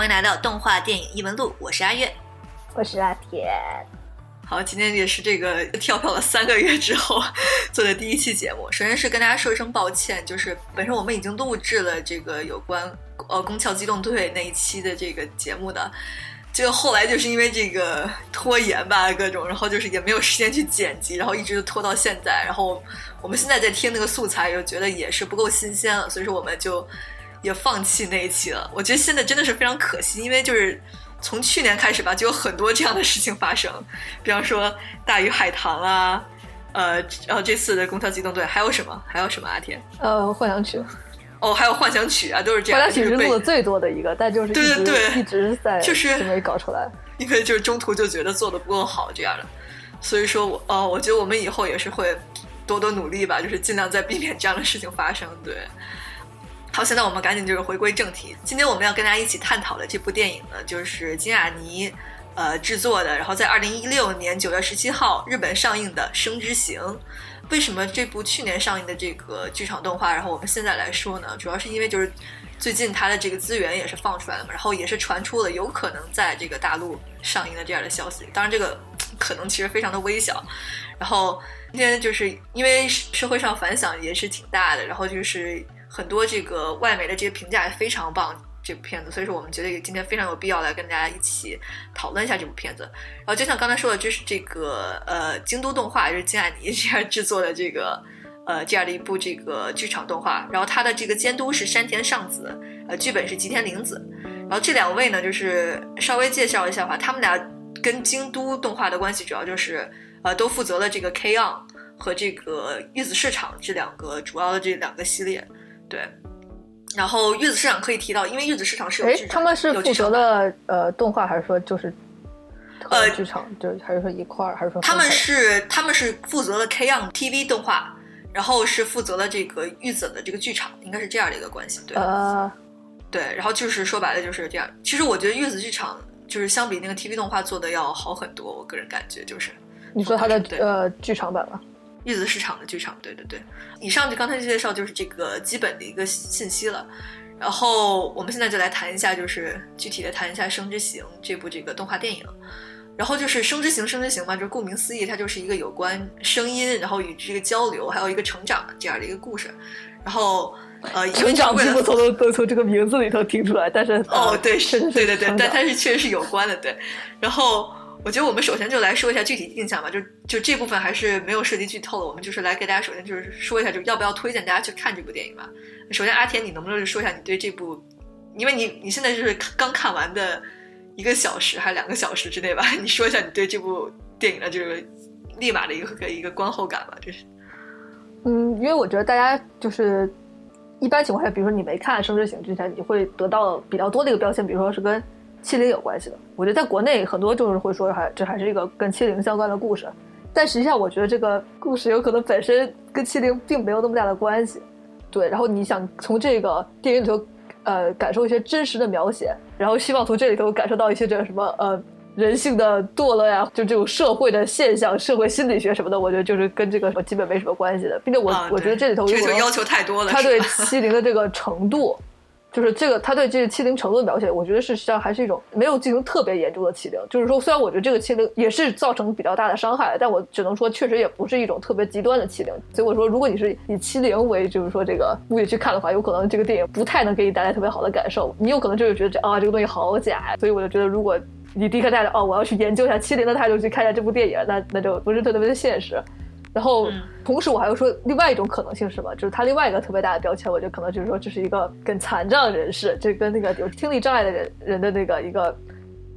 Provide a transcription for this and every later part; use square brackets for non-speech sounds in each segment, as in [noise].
欢迎来到动画电影异闻录，我是阿月，我是阿田。好，今天也是这个跳票了三个月之后做的第一期节目。首先是跟大家说一声抱歉，就是本身我们已经录制了这个有关呃《宫壳机动队》那一期的这个节目的，就后来就是因为这个拖延吧，各种，然后就是也没有时间去剪辑，然后一直拖到现在。然后我们现在在听那个素材，又觉得也是不够新鲜了，所以说我们就也放弃那一期了。我觉得现在真的是非常可惜，因为就是。从去年开始吧，就有很多这样的事情发生，比方说大鱼海棠啊，呃，然后这次的《宫壳机动队》还有什么？还有什么？阿天？呃，幻想曲。哦，还有幻想曲啊，都是这样。幻想曲是录的最多的一个，但就是对对对，一直在就是没搞出来，因为就是中途就觉得做的不够好这样的，所以说我呃，我觉得我们以后也是会多多努力吧，就是尽量在避免这样的事情发生。对。好，现在我们赶紧就是回归正题。今天我们要跟大家一起探讨的这部电影呢，就是金雅妮呃制作的，然后在二零一六年九月十七号日本上映的《生之行》。为什么这部去年上映的这个剧场动画，然后我们现在来说呢？主要是因为就是最近它的这个资源也是放出来了嘛，然后也是传出了有可能在这个大陆上映的这样的消息。当然，这个可能其实非常的微小。然后今天就是因为社会上反响也是挺大的，然后就是。很多这个外媒的这些评价也非常棒，这部片子，所以说我们觉得今天非常有必要来跟大家一起讨论一下这部片子。然后就像刚才说的，就是这个呃京都动画，就是金艾妮这样制作的这个呃这样的一部这个剧场动画。然后它的这个监督是山田尚子，呃剧本是吉田玲子。然后这两位呢，就是稍微介绍一下吧，他们俩跟京都动画的关系主要就是呃都负责了这个 K on 和这个玉子市场这两个主要的这两个系列。对，然后月子市场可以提到，因为月子市场是有剧场，他们是负责的呃动画，还是说就是呃剧场，就还是说一块儿，还是说他们是他们是负责了 K on TV 动画，然后是负责了这个玉子的这个剧场，应该是这样的一个关系。对，呃，对，然后就是说白了就是这样。其实我觉得月子剧场就是相比那个 TV 动画做的要好很多，我个人感觉就是。你说它的呃剧场版吗？玉子市场的剧场，对对对，以上就刚才介绍就是这个基本的一个信息了，然后我们现在就来谈一下，就是具体的谈一下《生之行》这部这个动画电影，然后就是《生之行》，《生之行》嘛，就顾名思义，它就是一个有关声音，然后与这个交流，还有一个成长这样的一个故事，然后呃，成长几乎从都从这个名字里头听出来，但是哦，对，是，对对对，但它是确实是有关的，对，然后。我觉得我们首先就来说一下具体印象吧，就就这部分还是没有涉及剧透的，我们就是来给大家首先就是说一下，就要不要推荐大家去看这部电影吧。首先，阿田，你能不能说一下你对这部，因为你你现在就是刚看完的一个小时还是两个小时之内吧？你说一下你对这部电影的这个立马的一个一个观后感吧，就是。嗯，因为我觉得大家就是一般情况下，比如说你没看《生之行》之前，你会得到比较多的一个标签，比如说是跟。欺凌有关系的，我觉得在国内很多就是会说，还这还是一个跟欺凌相关的故事，但实际上我觉得这个故事有可能本身跟欺凌并没有那么大的关系，对。然后你想从这个电影里头，呃，感受一些真实的描写，然后希望从这里头感受到一些这个什么呃人性的堕落呀，就这种社会的现象、社会心理学什么的，我觉得就是跟这个基本没什么关系的，并且我我觉得这里头这个要求太多了，他对欺凌的这个程度。就是这个，他对这个欺凌程度的描写，我觉得实际上还是一种没有进行特别严重的欺凌。就是说，虽然我觉得这个欺凌也是造成比较大的伤害，但我只能说，确实也不是一种特别极端的欺凌。所以我说，如果你是以欺凌为就是说这个目的去看的话，有可能这个电影不太能给你带来特别好的感受。你有可能就是觉得这啊，这个东西好假。所以我就觉得，如果你第一个带着哦，我要去研究一下欺凌的态度去看一下这部电影，那那就不是特别的现实。然后，同时我还要说另外一种可能性是什么？就是他另外一个特别大的标签，我觉得可能就是说这是一个跟残障人士，这跟那个有听力障碍的人人的那个一个，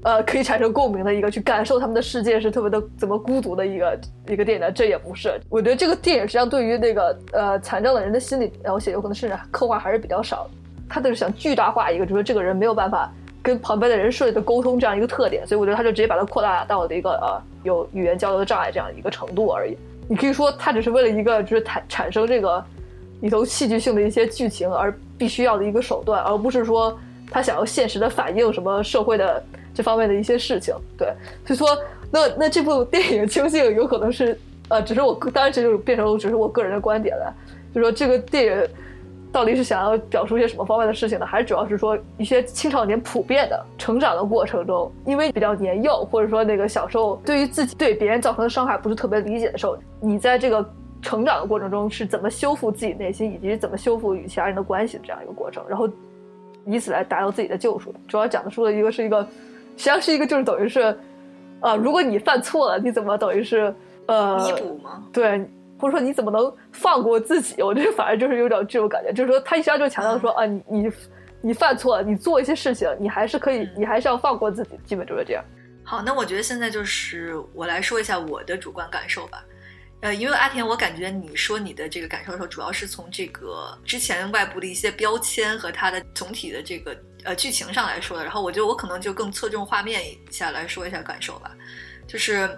呃，可以产生共鸣的一个，去感受他们的世界是特别的怎么孤独的一个一个电影呢？这也不是。我觉得这个电影实际上对于那个呃残障的人的心理描写，有可能甚至刻画还是比较少。他就是想巨大化一个，就是这个人没有办法跟旁边的人顺利的沟通这样一个特点，所以我觉得他就直接把它扩大到了一个呃有语言交流的障碍这样一个程度而已。你可以说，他只是为了一个就是产产生这个里头戏剧性的一些剧情而必须要的一个手段，而不是说他想要现实的反映什么社会的这方面的一些事情。对，所以说，那那这部电影究竟有可能是呃，只是我当然这就变成只是我个人的观点了，就说这个电影到底是想要表述一些什么方面的事情呢？还是主要是说一些青少年普遍的成长的过程中，因为比较年幼，或者说那个小时候对于自己对别人造成的伤害不是特别理解的时候，你在这个成长的过程中是怎么修复自己内心，以及怎么修复与其他人的关系的这样一个过程，然后以此来达到自己的救赎。主要讲的说的一个是一个，实际上是一个就是等于是，呃，如果你犯错了，你怎么等于是呃弥补吗？对。或者说你怎么能放过自己？我觉得反而就是有点这种感觉，就是说他一下就强调说啊，你你你犯错了，你做一些事情，你还是可以，你还是要放过自己，基本就是这样。好，那我觉得现在就是我来说一下我的主观感受吧。呃，因为阿田，我感觉你说你的这个感受的时候，主要是从这个之前外部的一些标签和它的总体的这个呃剧情上来说的。然后我觉得我可能就更侧重画面一下来说一下感受吧，就是。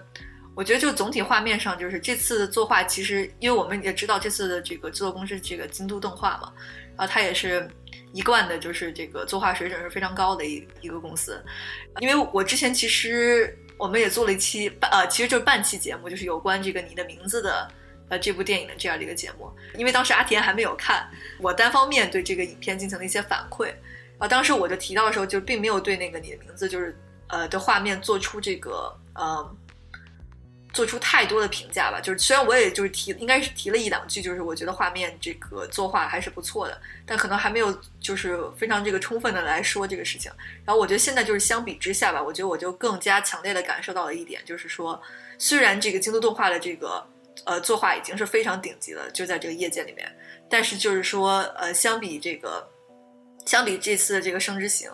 我觉得就总体画面上，就是这次作画其实，因为我们也知道这次的这个制作公司这个京都动画嘛，然后它也是一贯的，就是这个作画水准是非常高的一一个公司。因为我之前其实我们也做了一期半呃，其实就是半期节目，就是有关这个你的名字的呃这部电影的这样的一个节目。因为当时阿田还没有看，我单方面对这个影片进行了一些反馈，然后当时我就提到的时候，就并没有对那个你的名字就是呃的画面做出这个呃。做出太多的评价吧，就是虽然我也就是提，应该是提了一两句，就是我觉得画面这个作画还是不错的，但可能还没有就是非常这个充分的来说这个事情。然后我觉得现在就是相比之下吧，我觉得我就更加强烈的感受到了一点，就是说虽然这个京都动画的这个呃作画已经是非常顶级了，就在这个业界里面，但是就是说呃相比这个相比这次的这个生之行，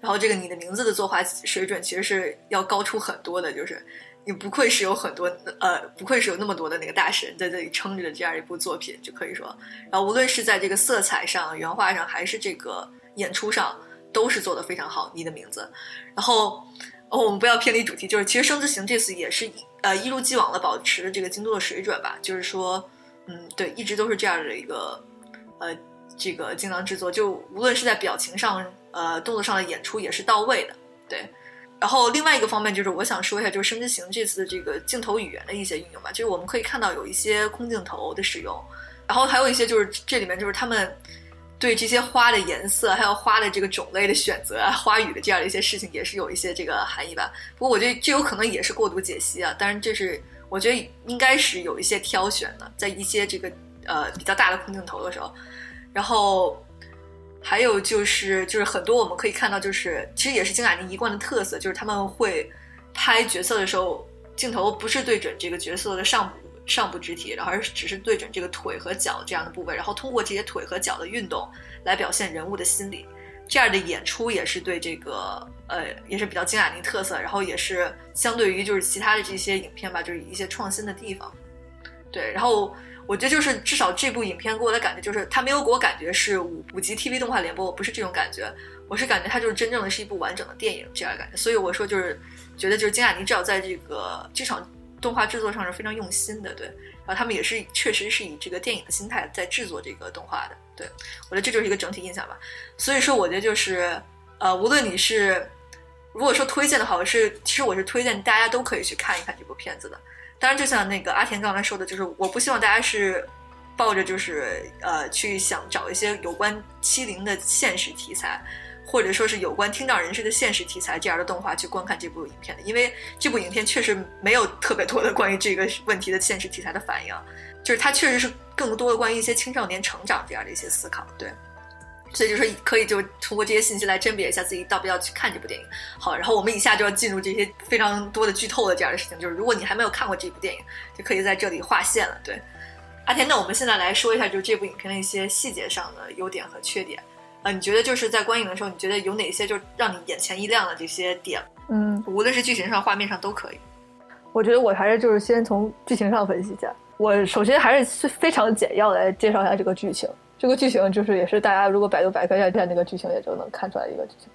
然后这个你的名字的作画水准其实是要高出很多的，就是。你不愧是有很多呃，不愧是有那么多的那个大神在这里撑着的这样一部作品，就可以说，然后无论是在这个色彩上、原画上，还是这个演出上，都是做的非常好。你的名字，然后哦，我们不要偏离主题，就是其实《生之行》这次也是呃一如既往的保持这个京都的水准吧，就是说，嗯，对，一直都是这样的一个呃这个精良制作，就无论是在表情上、呃动作上的演出也是到位的，对。然后另外一个方面就是我想说一下，就是《生之行》这次的这个镜头语言的一些运用吧，就是我们可以看到有一些空镜头的使用，然后还有一些就是这里面就是他们对这些花的颜色还有花的这个种类的选择啊，花语的这样的一些事情也是有一些这个含义吧。不过我觉得这有可能也是过度解析啊，当然这是我觉得应该是有一些挑选的，在一些这个呃比较大的空镜头的时候，然后。还有就是，就是很多我们可以看到，就是其实也是金雅妮一贯的特色，就是他们会拍角色的时候，镜头不是对准这个角色的上部上部肢体，然后而只是对准这个腿和脚这样的部位，然后通过这些腿和脚的运动来表现人物的心理。这样的演出也是对这个呃，也是比较金雅妮特色，然后也是相对于就是其他的这些影片吧，就是一些创新的地方。对，然后。我觉得就是至少这部影片给我的感觉就是，它没有给我感觉是五五集 TV 动画联播，我不是这种感觉，我是感觉它就是真正的是一部完整的电影这样感觉。所以我说就是觉得就是金雅妮至少在这个这场动画制作上是非常用心的，对。然后他们也是确实是以这个电影的心态在制作这个动画的，对。我觉得这就是一个整体印象吧。所以说，我觉得就是呃，无论你是如果说推荐的话，我是其实我是推荐大家都可以去看一看这部片子的。当然，就像那个阿田刚才说的，就是我不希望大家是抱着就是呃去想找一些有关欺凌的现实题材，或者说是有关听障人士的现实题材这样的动画去观看这部影片的，因为这部影片确实没有特别多的关于这个问题的现实题材的反应，就是它确实是更多的关于一些青少年成长这样的一些思考，对。所以就是可以就通过这些信息来甄别一下自己到不要去看这部电影。好，然后我们以下就要进入这些非常多的剧透的这样的事情。就是如果你还没有看过这部电影，就可以在这里划线了。对，阿田，那我们现在来说一下，就是这部影片的一些细节上的优点和缺点。呃，你觉得就是在观影的时候，你觉得有哪些就让你眼前一亮的这些点？嗯，无论是剧情上、画面上都可以。我觉得我还是就是先从剧情上分析一下。我首先还是非常简要来介绍一下这个剧情。这个剧情就是也是大家如果百度百科一下那个剧情也就能看出来一个剧情，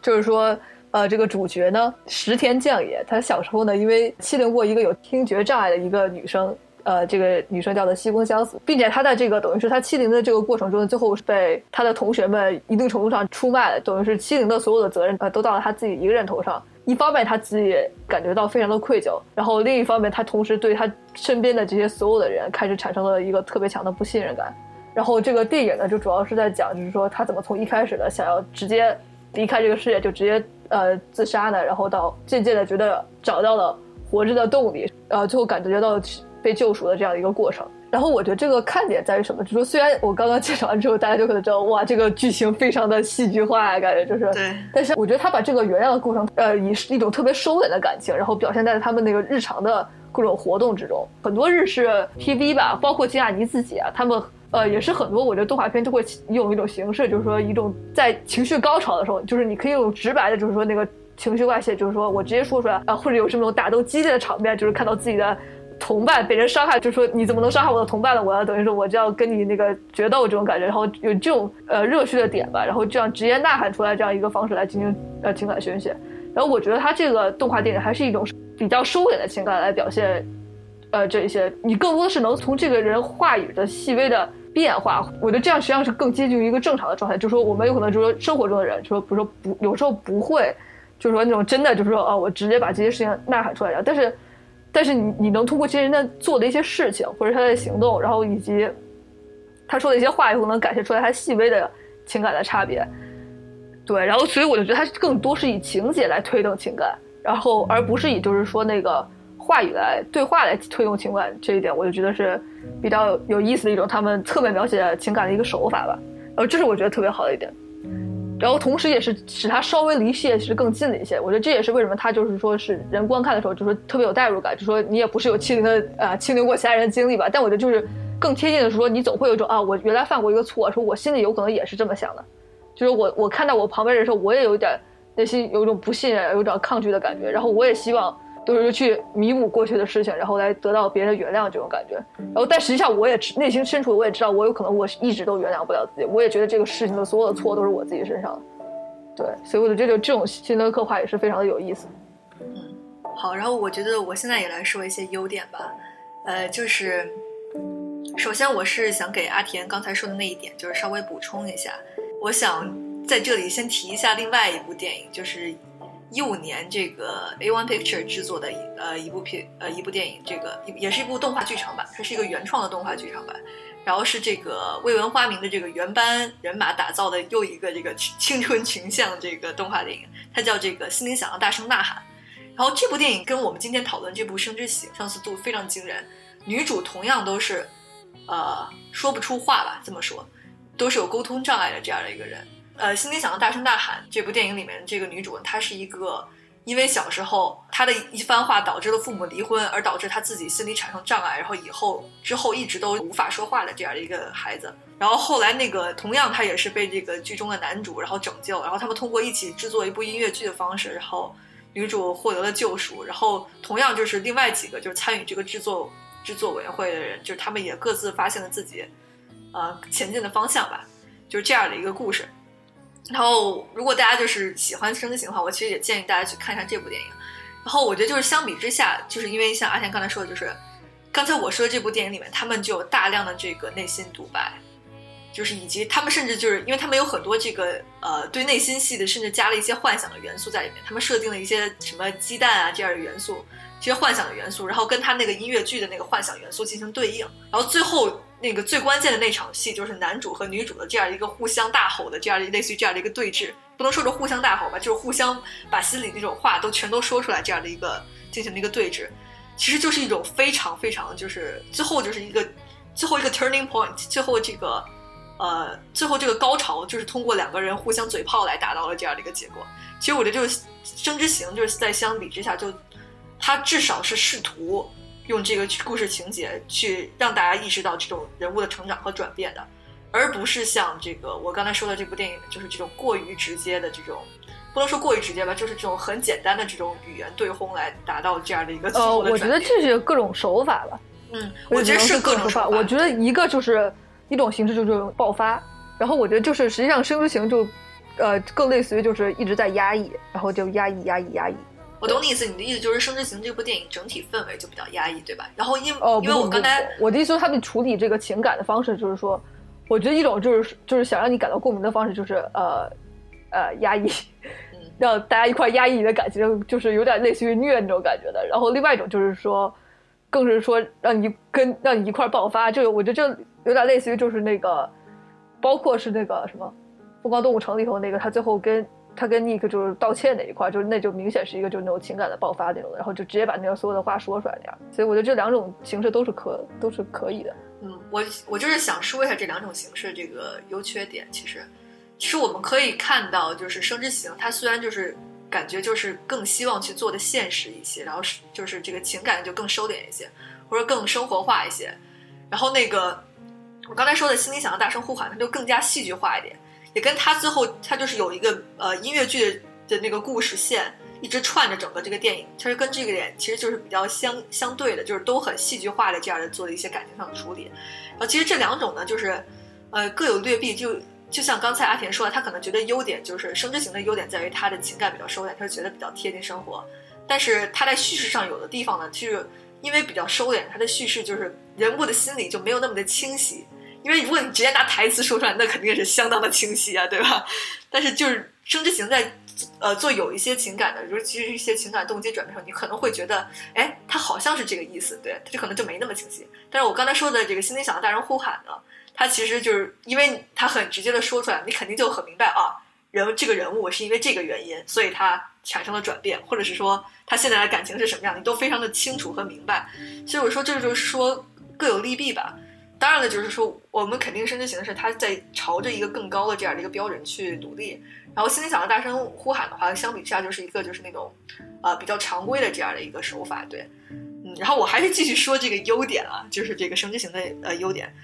就是说，呃，这个主角呢石田将也，他小时候呢因为欺凌过一个有听觉障碍的一个女生，呃，这个女生叫做西宫香子，并且他在这个等于是他欺凌的这个过程中，最后是被他的同学们一定程度上出卖了，等于是欺凌的所有的责任呃都到了他自己一个人头上。一方面他自己感觉到非常的愧疚，然后另一方面他同时对他身边的这些所有的人开始产生了一个特别强的不信任感。然后这个电影呢，就主要是在讲，就是说他怎么从一开始的想要直接离开这个世界，就直接呃自杀呢，然后到渐渐的觉得找到了活着的动力，呃，最后感觉到被救赎的这样一个过程。然后我觉得这个看点在于什么？就是说，虽然我刚刚介绍完之后，大家就可能知道，哇，这个剧情非常的戏剧化，感觉就是。对。但是我觉得他把这个原谅的过程，呃，以一种特别收敛的感情，然后表现在他们那个日常的各种活动之中。很多日式 TV 吧，包括金雅妮自己啊，他们呃也是很多，我觉得动画片都会用一种形式，就是说一种在情绪高潮的时候，就是你可以用直白的，就是说那个情绪外泄，就是说我直接说出来啊，或者有什么打斗激烈的场面，就是看到自己的。同伴被人伤害，就是说你怎么能伤害我的同伴呢？我要等于说我就要跟你那个决斗这种感觉，然后有这种呃热血的点吧，然后这样直接呐喊出来这样一个方式来进行呃情感宣泄。然后我觉得他这个动画电影还是一种比较收敛的情感来表现，呃这一些你更多的是能从这个人话语的细微的变化，我觉得这样实际上是更接近于一个正常的状态。就是说我们有可能就是说生活中的人，就说比如说不有时候不会，就是说那种真的就是说哦我直接把这些事情呐喊出来，但是。但是你你能通过这些人的做的一些事情，或者他的行动，然后以及他说的一些话以后，能感觉出来他细微的情感的差别。对，然后所以我就觉得他更多是以情节来推动情感，然后而不是以就是说那个话语来对话来推动情感。这一点我就觉得是比较有意思的一种他们侧面描写情感的一个手法吧。然后这是我觉得特别好的一点。然后同时，也是使他稍微离现实更近了一些。我觉得这也是为什么他就是说是人观看的时候，就是特别有代入感。就说你也不是有欺凌的呃欺凌过其他人的经历吧，但我觉得就是更贴近的是说，你总会有一种啊，我原来犯过一个错，说我心里有可能也是这么想的。就是我我看到我旁边人的时候，我也有点内心有一种不信任、有点抗拒的感觉。然后我也希望。都是去弥补过去的事情，然后来得到别人的原谅这种感觉。然后，但实际上我也内心深处我也知道，我有可能我一直都原谅不了自己。我也觉得这个事情的所有的错都是我自己身上的。对，所以我觉得这种这种新的刻画也是非常的有意思。嗯，好，然后我觉得我现在也来说一些优点吧。呃，就是首先我是想给阿田刚才说的那一点，就是稍微补充一下。我想在这里先提一下另外一部电影，就是。一五年，这个 A One Picture 制作的呃一部片呃一部电影，这个也是一部动画剧场版，它是一个原创的动画剧场版，然后是这个未闻花名的这个原班人马打造的又一个这个青春群像这个动画电影，它叫这个心灵想要大声呐喊，然后这部电影跟我们今天讨论这部生之喜相似度非常惊人，女主同样都是呃说不出话吧，这么说，都是有沟通障碍的这样的一个人。呃，心里想要大声大喊。这部电影里面这个女主，她是一个因为小时候她的一番话导致了父母离婚，而导致她自己心理产生障碍，然后以后之后一直都无法说话的这样的一个孩子。然后后来那个同样她也是被这个剧中的男主然后拯救，然后他们通过一起制作一部音乐剧的方式，然后女主获得了救赎。然后同样就是另外几个就是参与这个制作制作委员会的人，就是他们也各自发现了自己呃前进的方向吧，就是这样的一个故事。然后，如果大家就是喜欢生之行的话，我其实也建议大家去看一下这部电影。然后，我觉得就是相比之下，就是因为像阿田刚才说的，就是刚才我说的这部电影里面，他们就有大量的这个内心独白，就是以及他们甚至就是因为他们有很多这个呃对内心戏的，甚至加了一些幻想的元素在里面。他们设定了一些什么鸡蛋啊这样的元素，这些幻想的元素，然后跟他那个音乐剧的那个幻想元素进行对应，然后最后。那个最关键的那场戏，就是男主和女主的这样一个互相大吼的这样类似于这样的一个对峙，不能说是互相大吼吧，就是互相把心里那种话都全都说出来，这样的一个进行的一个对峙，其实就是一种非常非常就是最后就是一个最后一个 turning point，最后这个呃最后这个高潮就是通过两个人互相嘴炮来达到了这样的一个结果。其实我觉得就是《生之行》就是在相比之下，就他至少是试图。用这个故事情节去让大家意识到这种人物的成长和转变的，而不是像这个我刚才说的这部电影，就是这种过于直接的这种，不能说过于直接吧，就是这种很简单的这种语言对轰来达到这样的一个。呃，我觉得这是各种手法吧。嗯，我觉得是各种手法。我觉得一个就是一种形式就是爆发，然后我觉得就是实际上生之行就，呃，更类似于就是一直在压抑，然后就压抑压抑压抑。我懂你意思，你的意思就是《生之行》这部电影整体氛围就比较压抑，对吧？然后因哦，因为我刚才我的意思，他们处理这个情感的方式就是说，我觉得一种就是就是想让你感到共鸣的方式，就是呃呃压抑，让大家一块压抑你的感情，就是有点类似于虐那种感觉的。然后另外一种就是说，更是说让你跟让你一块爆发，这个我觉得这有点类似于就是那个，包括是那个什么《疯狂动物城》里头那个，他最后跟他跟 Nick 就是道歉那一块，就是那就明显是一个就是那种情感的爆发那种的，然后就直接把那个所有的话说出来那样。所以我觉得这两种形式都是可都是可以的。嗯，我我就是想说一下这两种形式这个优缺点。其实，其实我们可以看到，就是《生之行》，它虽然就是感觉就是更希望去做的现实一些，然后是就是这个情感就更收敛一些，或者更生活化一些。然后那个我刚才说的《心里想要大声呼喊》，它就更加戏剧化一点，也跟他最后他就是有一个呃音乐剧的那个故事线。一直串着整个这个电影，其实跟这个点其实就是比较相相对的，就是都很戏剧化的这样的做了一些感情上的处理。然后其实这两种呢，就是呃各有劣弊。就就像刚才阿田说的，他可能觉得优点就是《生之行》的优点在于他的情感比较收敛，他是觉得比较贴近生活。但是他在叙事上有的地方呢，就是因为比较收敛，他的叙事就是人物的心理就没有那么的清晰。因为如果你直接拿台词说出来，那肯定是相当的清晰啊，对吧？但是就是《生之行》在。呃，做有一些情感的，尤其是一些情感动机转变上，你可能会觉得，哎，他好像是这个意思，对，他就可能就没那么清晰。但是我刚才说的这个心里想的大声呼喊呢，他其实就是因为他很直接的说出来，你肯定就很明白啊，人这个人物是因为这个原因，所以他产生了转变，或者是说他现在的感情是什么样，你都非常的清楚和明白。所以我说这就是说各有利弊吧。当然了，就是说我们肯定生之行是他在朝着一个更高的这样的一个标准去努力。然后心里想要大声呼喊的话，相比之下就是一个就是那种，呃，比较常规的这样的一个手法，对，嗯，然后我还是继续说这个优点啊，就是这个生之行的呃优点，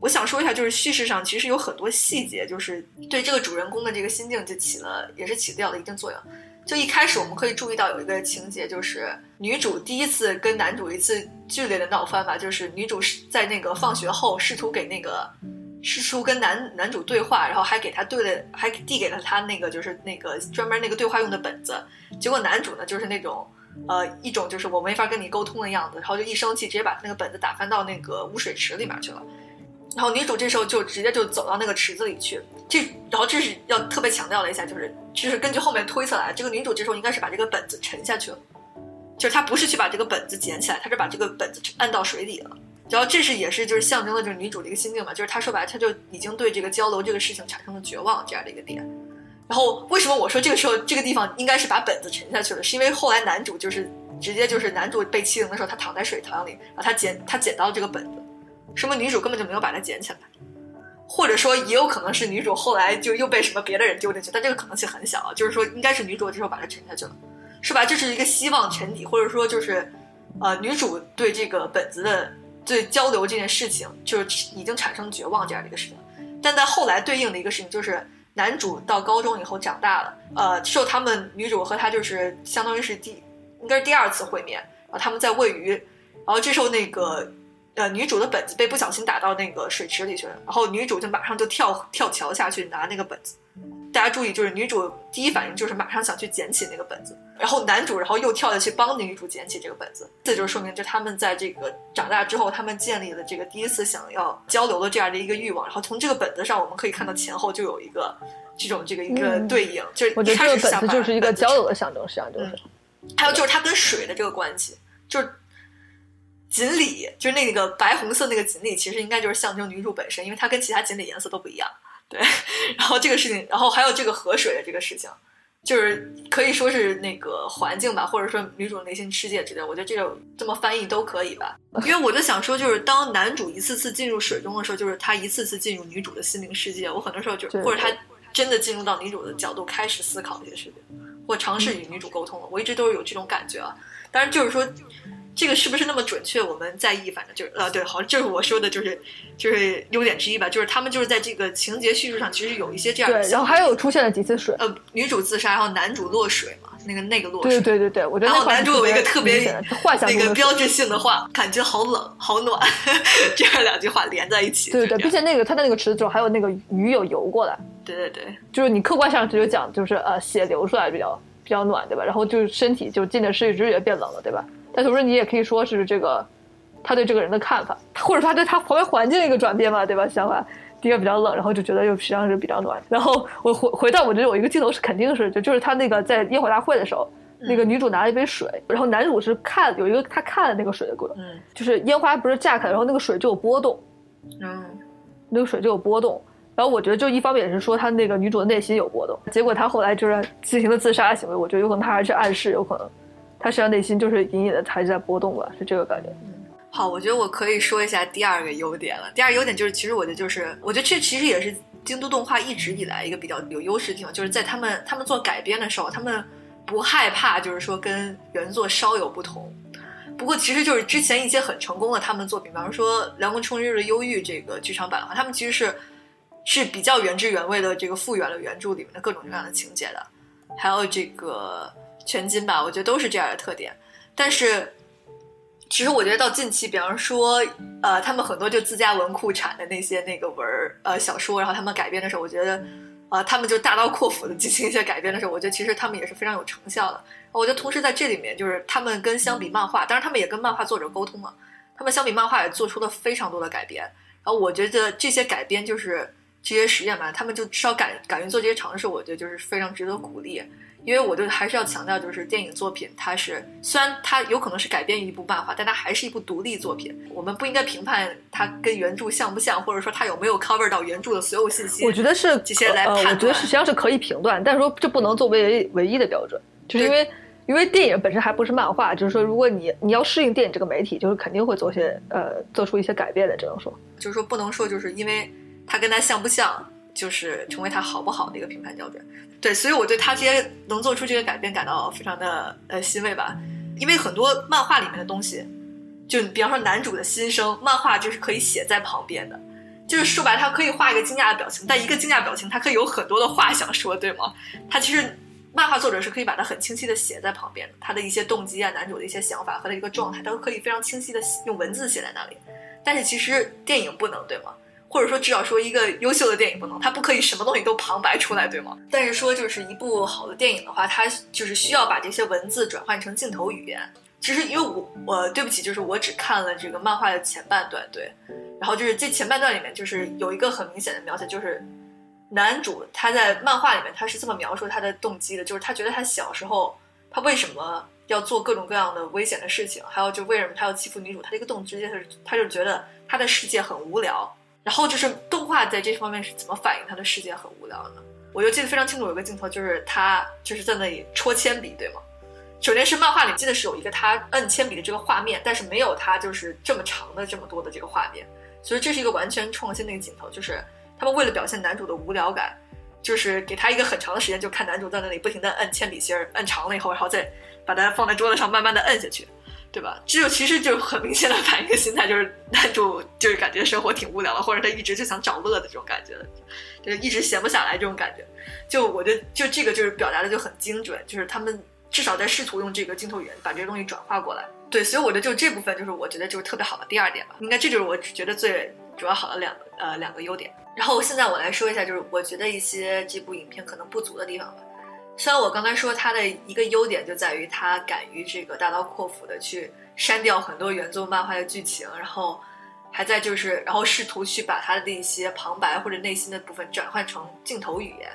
我想说一下，就是叙事上其实有很多细节，就是对这个主人公的这个心境就起了也是起掉了一定作用。就一开始我们可以注意到有一个情节，就是女主第一次跟男主一次剧烈的闹翻吧，就是女主是在那个放学后试图给那个。试图跟男男主对话，然后还给他对了，还递给了他那个就是那个专门那个对话用的本子。结果男主呢就是那种，呃，一种就是我没法跟你沟通的样子，然后就一生气，直接把那个本子打翻到那个污水池里面去了。然后女主这时候就直接就走到那个池子里去。这然后这是要特别强调了一下，就是就是根据后面推测来，这个女主这时候应该是把这个本子沉下去了，就是她不是去把这个本子捡起来，她是把这个本子按到水里了。然后这是也是就是象征了就是女主的一个心境嘛，就是她说白了，她就已经对这个交流这个事情产生了绝望这样的一个点。然后为什么我说这个时候这个地方应该是把本子沉下去了？是因为后来男主就是直接就是男主被欺凌的时候，他躺在水塘里，然后他捡他捡到了这个本子，说明女主根本就没有把它捡起来，或者说也有可能是女主后来就又被什么别的人丢进去，但这个可能性很小啊。就是说应该是女主这时候把它沉下去了，是吧？这是一个希望沉底，或者说就是呃女主对这个本子的。对交流这件事情，就是已经产生绝望这样的一个事情，但在后来对应的一个事情，就是男主到高中以后长大了，呃，受他们女主和他就是相当于是第，应该是第二次会面，然后他们在喂鱼，然后这时候那个呃女主的本子被不小心打到那个水池里去了，然后女主就马上就跳跳桥下去拿那个本子。大家注意，就是女主第一反应就是马上想去捡起那个本子，然后男主然后又跳下去帮女主捡起这个本子，这就是说明就他们在这个长大之后，他们建立了这个第一次想要交流的这样的一个欲望。然后从这个本子上，我们可以看到前后就有一个这种这个一个对应，就是我觉得这个本子就是一个交流的象征，实际上就是。还有就是它跟水的这个关系，就是锦鲤，就是那个白红色那个锦鲤，其实应该就是象征女主本身，因为它跟其他锦鲤颜色都不一样。对，[laughs] 然后这个事情，然后还有这个河水的这个事情，就是可以说是那个环境吧，或者说女主内心世界之类，我觉得这个这么翻译都可以吧。因为我就想说，就是当男主一次次进入水中的时候，就是他一次次进入女主的心灵世界。我很多时候就，或者他真的进入到女主的角度开始思考这些事情，或尝试与女主沟通了。我一直都是有这种感觉啊。当然，就是说。这个是不是那么准确？我们在意，反正就是呃，对，好，就是我说的，就是就是优点之一吧。就是他们就是在这个情节叙述上，其实有一些这样。对，然后还有出现了几次水。呃，女主自杀，然后男主落水嘛，那个那个落水。对对对对，我觉得。然后男主有一个特别幻想那个标志性的话，感觉好冷好暖，[laughs] 这样两句话连在一起。对对，并且那个他的那个池子中还有那个鱼有游过来。对对对，就是你客观上只有讲，就是呃血流出来比较比较暖，对吧？然后就是身体就进的是一直也变冷了，对吧？但同时，你也可以说是这个，他对这个人的看法，或者他对他旁边环境的一个转变嘛，对吧？想法第一个比较冷，然后就觉得又实际上是比较暖。然后我回回到我这有一个镜头是肯定是就就是他那个在烟火大会的时候，那个女主拿了一杯水，然后男主是看有一个他看了那个水的过程，就是烟花不是炸开，然后那个水就有波动，嗯，那个水就有波动。然后我觉得，就一方面也是说他那个女主的内心有波动，结果他后来就是进行了自杀行为。我觉得有可能他还是暗示，有可能他实际上内心就是隐隐的还是在波动吧，是这个感觉。好，我觉得我可以说一下第二个优点了。第二个优点就是，其实我觉得就是，我觉得这其实也是京都动画一直以来一个比较有优势的地方，就是在他们他们做改编的时候，他们不害怕，就是说跟原作稍有不同。不过，其实就是之前一些很成功的他们的作品，比方说《凉宫春日的忧郁》这个剧场版的话，他们其实是。是比较原汁原味的，这个复原了原著里面的各种各样的情节的，还有这个全金吧，我觉得都是这样的特点。但是，其实我觉得到近期，比方说，呃，他们很多就自家文库产的那些那个文儿，呃，小说，然后他们改编的时候，我觉得，呃，他们就大刀阔斧的进行一些改编的时候，我觉得其实他们也是非常有成效的。我觉得同时在这里面，就是他们跟相比漫画，当然他们也跟漫画作者沟通了，他们相比漫画也做出了非常多的改编。然后我觉得这些改编就是。这些实验吧，他们就至少敢敢于做这些尝试，我觉得就是非常值得鼓励。因为我就还是要强调，就是电影作品它是虽然它有可能是改编于一部漫画，但它还是一部独立作品。我们不应该评判它跟原著像不像，或者说它有没有 cover 到原著的所有信息。我觉得是这些来判断。我觉得实际上是可以评断，但是说这不能作为唯一的标准，就是因为因为电影本身还不是漫画，就是说如果你你要适应电影这个媒体，就是肯定会做些呃做出一些改变的，只能说就是说不能说就是因为。他跟他像不像，就是成为他好不好的一个评判标准。对，所以我对他这些能做出这个改变感到非常的呃欣慰吧。因为很多漫画里面的东西，就比方说男主的心声，漫画就是可以写在旁边的。就是说白，他可以画一个惊讶的表情，但一个惊讶表情，他可以有很多的话想说，对吗？他其实漫画作者是可以把它很清晰的写在旁边的，他的一些动机啊，男主的一些想法和他一个状态，他都可以非常清晰的用文字写在那里。但是其实电影不能，对吗？或者说，至少说一个优秀的电影不能，它不可以什么东西都旁白出来，对吗？但是说，就是一部好的电影的话，它就是需要把这些文字转换成镜头语言。其实，因为我我对不起，就是我只看了这个漫画的前半段，对。然后就是这前半段里面，就是有一个很明显的描写，就是男主他在漫画里面他是这么描述他的动机的，就是他觉得他小时候他为什么要做各种各样的危险的事情，还有就为什么他要欺负女主，他的一个动机是他就觉得他的世界很无聊。然后就是动画在这方面是怎么反映他的世界很无聊的？我就记得非常清楚，有个镜头就是他就是在那里戳铅笔，对吗？首先是漫画里记得是有一个他摁铅笔的这个画面，但是没有他就是这么长的这么多的这个画面，所以这是一个完全创新的一个镜头，就是他们为了表现男主的无聊感，就是给他一个很长的时间，就看男主在那里不停的摁铅笔芯儿，摁长了以后，然后再把它放在桌子上慢慢的摁下去。对吧？这就其实就很明显的反映一个心态，就是男主就是感觉生活挺无聊的，或者他一直就想找乐的这种感觉，就一直闲不下来这种感觉。就我觉得，就这个就是表达的就很精准，就是他们至少在试图用这个镜头语言把这些东西转化过来。对，所以我觉得就这部分就是我觉得就是特别好的第二点吧。应该这就是我觉得最主要好的两呃两个优点。然后现在我来说一下，就是我觉得一些这部影片可能不足的地方吧。虽然我刚才说它的一个优点就在于它敢于这个大刀阔斧的去删掉很多原作漫画的剧情，然后还在就是，然后试图去把它的一些旁白或者内心的部分转换成镜头语言，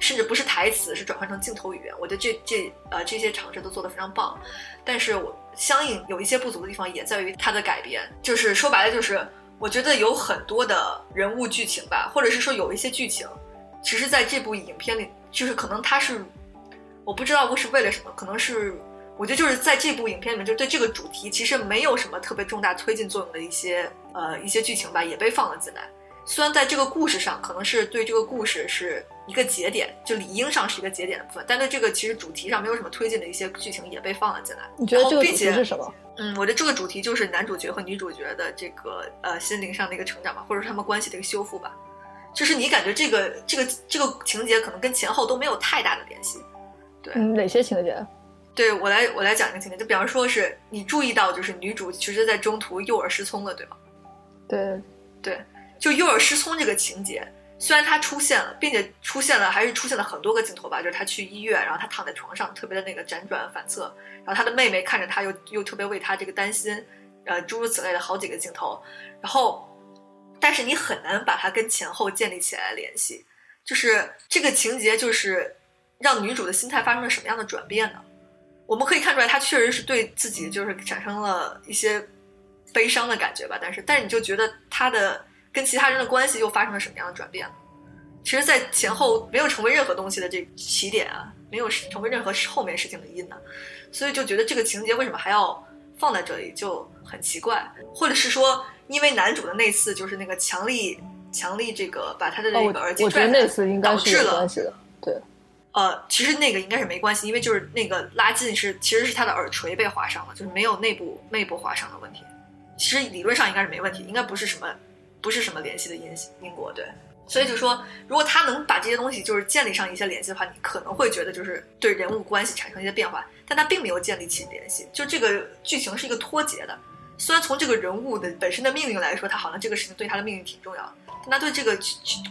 甚至不是台词，是转换成镜头语言。我觉得这这呃这些尝试都做得非常棒，但是我相应有一些不足的地方也在于它的改编，就是说白了就是我觉得有很多的人物剧情吧，或者是说有一些剧情，其实在这部影片里就是可能它是。我不知道我是为了什么，可能是我觉得就是在这部影片里面，就对这个主题其实没有什么特别重大推进作用的一些呃一些剧情吧，也被放了进来。虽然在这个故事上，可能是对这个故事是一个节点，就理应上是一个节点的部分，但对这个其实主题上没有什么推进的一些剧情也被放了进来。你觉得这个主题是什么？嗯，我觉得这个主题就是男主角和女主角的这个呃心灵上的一个成长吧，或者他们关系的一个修复吧。就是你感觉这个这个这个情节可能跟前后都没有太大的联系。对，哪些情节？对我来，我来讲一个情节，就比方说是你注意到，就是女主其实，在中途右耳失聪了，对吗？对，对，就右耳失聪这个情节，虽然它出现了，并且出现了，还是出现了很多个镜头吧，就是他去医院，然后他躺在床上，特别的那个辗转反侧，然后他的妹妹看着他，又又特别为他这个担心，呃，诸如此类的好几个镜头，然后，但是你很难把它跟前后建立起来联系，就是这个情节就是。让女主的心态发生了什么样的转变呢？我们可以看出来，她确实是对自己就是产生了一些悲伤的感觉吧。但是，但是你就觉得她的跟其他人的关系又发生了什么样的转变呢？其实，在前后没有成为任何东西的这起点啊，没有成为任何后面事情的因呢，所以就觉得这个情节为什么还要放在这里就很奇怪，或者是说，因为男主的那次就是那个强力强力这个把他的那个耳机拽那次应该是有关系的，对。呃，其实那个应该是没关系，因为就是那个拉近是其实是他的耳垂被划伤了，就是没有内部内部划伤的问题。其实理论上应该是没问题，应该不是什么不是什么联系的因因果，对。所以就说，如果他能把这些东西就是建立上一些联系的话，你可能会觉得就是对人物关系产生一些变化，但他并没有建立起联系，就这个剧情是一个脱节的。虽然从这个人物的本身的命运来说，他好像这个事情对他的命运挺重要，但他对这个